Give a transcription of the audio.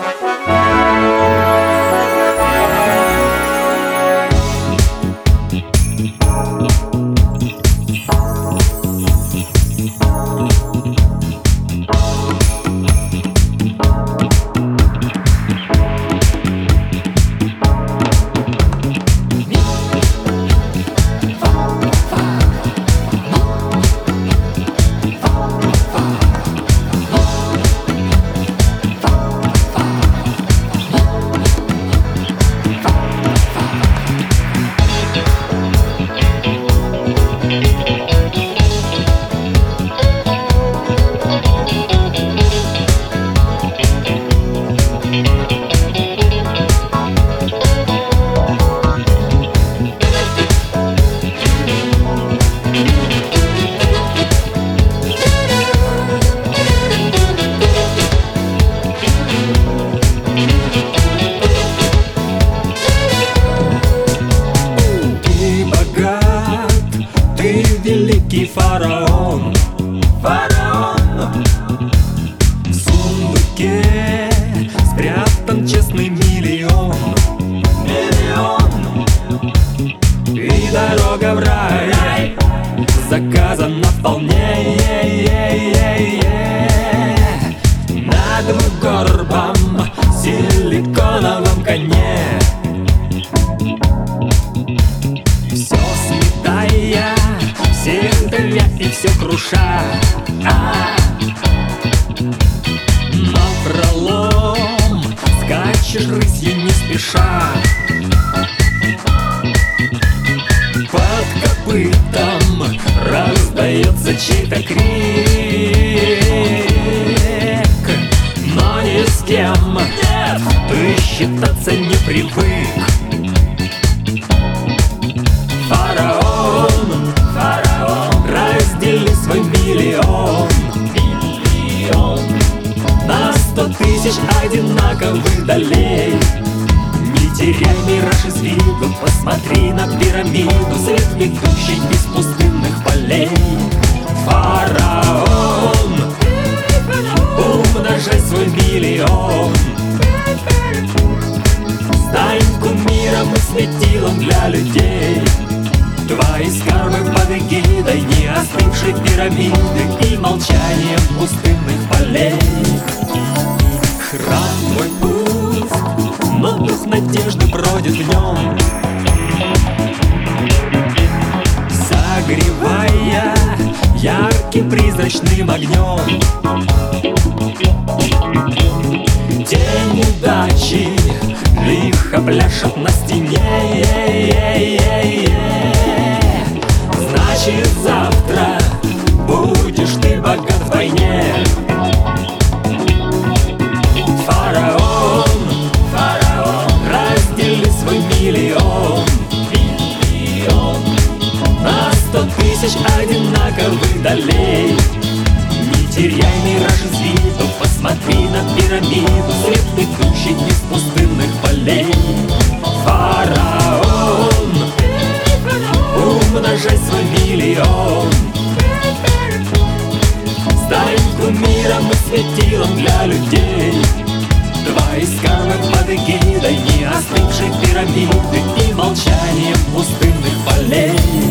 Ты спрятан честный миллион. Миллион И дорога в рай заказана вполне. На двугорбом силиконовом коне. Все сметая, всех давя и все круша. а Напролом скачешь рысью не спеша. Под копытом раздается чей-то крик. Но ни с кем нет, ты считаться не привык тысяч одинаковых долей. Не теряй мираж из виду, посмотри на пирамиду, свет ведущий из пустынных полей. Фараон, умножай свой миллион. Стань кумиром и светилом для людей Твои скарбы под эгидой не остывшей пирамиды И молчанием пустынных полей Храм твой путь, но дух надежды бродит в нем Согревая ярким призрачным огнем Тень удачи лихо пляшет на стене тысяч одинаковых долей. Не теряй мираж из виду, посмотри на пирамиду Свет идущий из пустынных полей. Фараон, умножай свой миллион. Стань кумиром и светилом для людей. Твои скалы под эгидой не остывшей пирамиды И молчанием пустынных полей